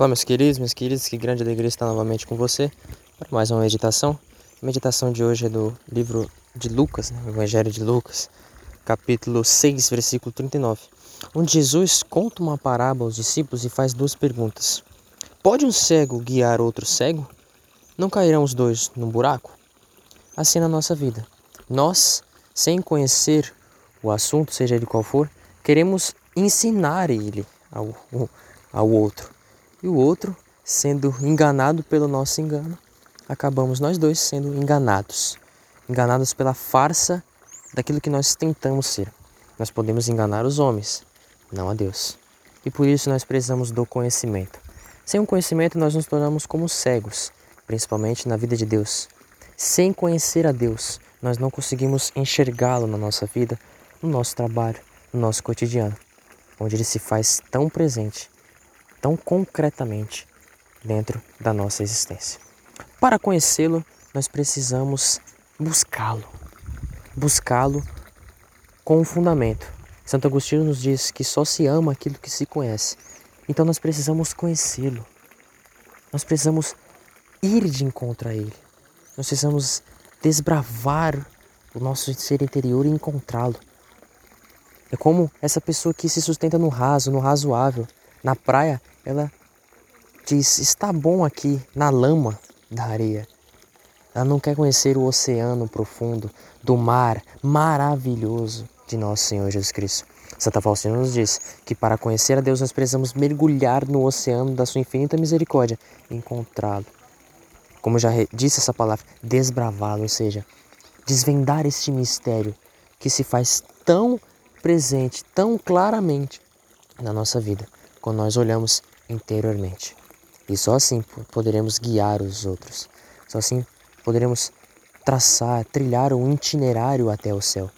Olá, meus queridos, meus queridos, que grande alegria estar novamente com você para mais uma meditação. A meditação de hoje é do livro de Lucas, né? Evangelho de Lucas, capítulo 6, versículo 39, onde Jesus conta uma parábola aos discípulos e faz duas perguntas. Pode um cego guiar outro cego? Não cairão os dois num buraco? Assim na nossa vida. Nós, sem conhecer o assunto, seja ele qual for, queremos ensinar ele ao, ao outro e o outro sendo enganado pelo nosso engano, acabamos nós dois sendo enganados. Enganados pela farsa daquilo que nós tentamos ser. Nós podemos enganar os homens, não a Deus. E por isso nós precisamos do conhecimento. Sem o conhecimento, nós nos tornamos como cegos, principalmente na vida de Deus. Sem conhecer a Deus, nós não conseguimos enxergá-lo na nossa vida, no nosso trabalho, no nosso cotidiano, onde ele se faz tão presente tão concretamente dentro da nossa existência. Para conhecê-lo, nós precisamos buscá-lo. Buscá-lo com um fundamento. Santo Agostinho nos diz que só se ama aquilo que se conhece. Então nós precisamos conhecê-lo. Nós precisamos ir de encontro a ele. Nós precisamos desbravar o nosso ser interior e encontrá-lo. É como essa pessoa que se sustenta no raso, no razoável. Na praia, ela diz: está bom aqui na lama da areia. Ela não quer conhecer o oceano profundo do mar maravilhoso de nosso Senhor Jesus Cristo. Santa Faustina nos diz que para conhecer a Deus nós precisamos mergulhar no oceano da sua infinita misericórdia encontrá-lo. Como já disse essa palavra, desbravá-lo, ou seja, desvendar este mistério que se faz tão presente, tão claramente na nossa vida, quando nós olhamos interiormente. E só assim poderemos guiar os outros. Só assim poderemos traçar, trilhar um itinerário até o céu.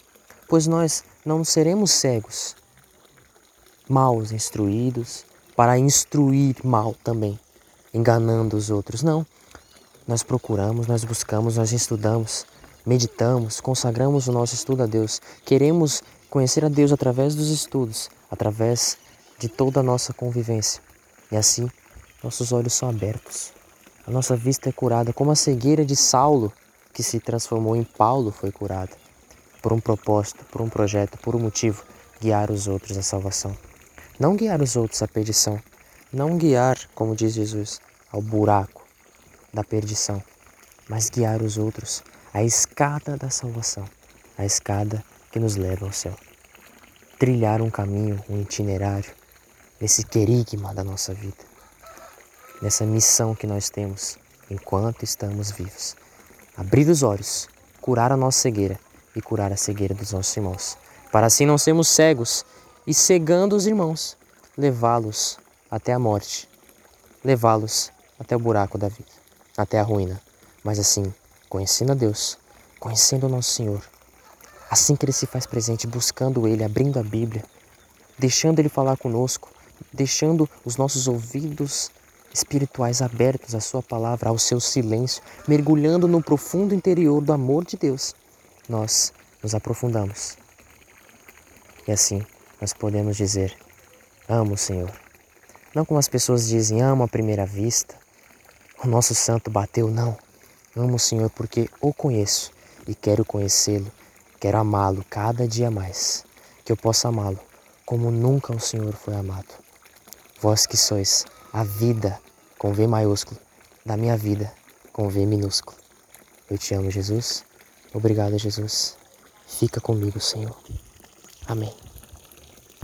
Pois nós não seremos cegos, mal instruídos, para instruir mal também, enganando os outros. Não. Nós procuramos, nós buscamos, nós estudamos, meditamos, consagramos o nosso estudo a Deus. Queremos conhecer a Deus através dos estudos, através de toda a nossa convivência. E assim, nossos olhos são abertos. A nossa vista é curada, como a cegueira de Saulo, que se transformou em Paulo, foi curada. Por um propósito, por um projeto, por um motivo, guiar os outros à salvação. Não guiar os outros à perdição. Não guiar, como diz Jesus, ao buraco da perdição, mas guiar os outros à escada da salvação, a escada que nos leva ao céu. Trilhar um caminho, um itinerário, nesse querigma da nossa vida, nessa missão que nós temos enquanto estamos vivos. Abrir os olhos, curar a nossa cegueira e curar a cegueira dos nossos irmãos, para assim não sermos cegos e cegando os irmãos, levá-los até a morte, levá-los até o buraco da vida, até a ruína, mas assim, conhecendo a Deus, conhecendo o nosso Senhor, assim que Ele se faz presente, buscando Ele, abrindo a Bíblia, deixando Ele falar conosco, deixando os nossos ouvidos espirituais abertos à Sua palavra, ao seu silêncio, mergulhando no profundo interior do amor de Deus, nós nos aprofundamos. E assim nós podemos dizer: Amo o Senhor. Não como as pessoas dizem, amo à primeira vista, o nosso santo bateu, não. Amo o Senhor porque o conheço e quero conhecê-lo, quero amá-lo cada dia mais, que eu possa amá-lo como nunca o Senhor foi amado. Vós que sois a vida com V maiúsculo, da minha vida com V minúsculo. Eu te amo, Jesus. Obrigado, Jesus. Fica comigo, Senhor. Amém.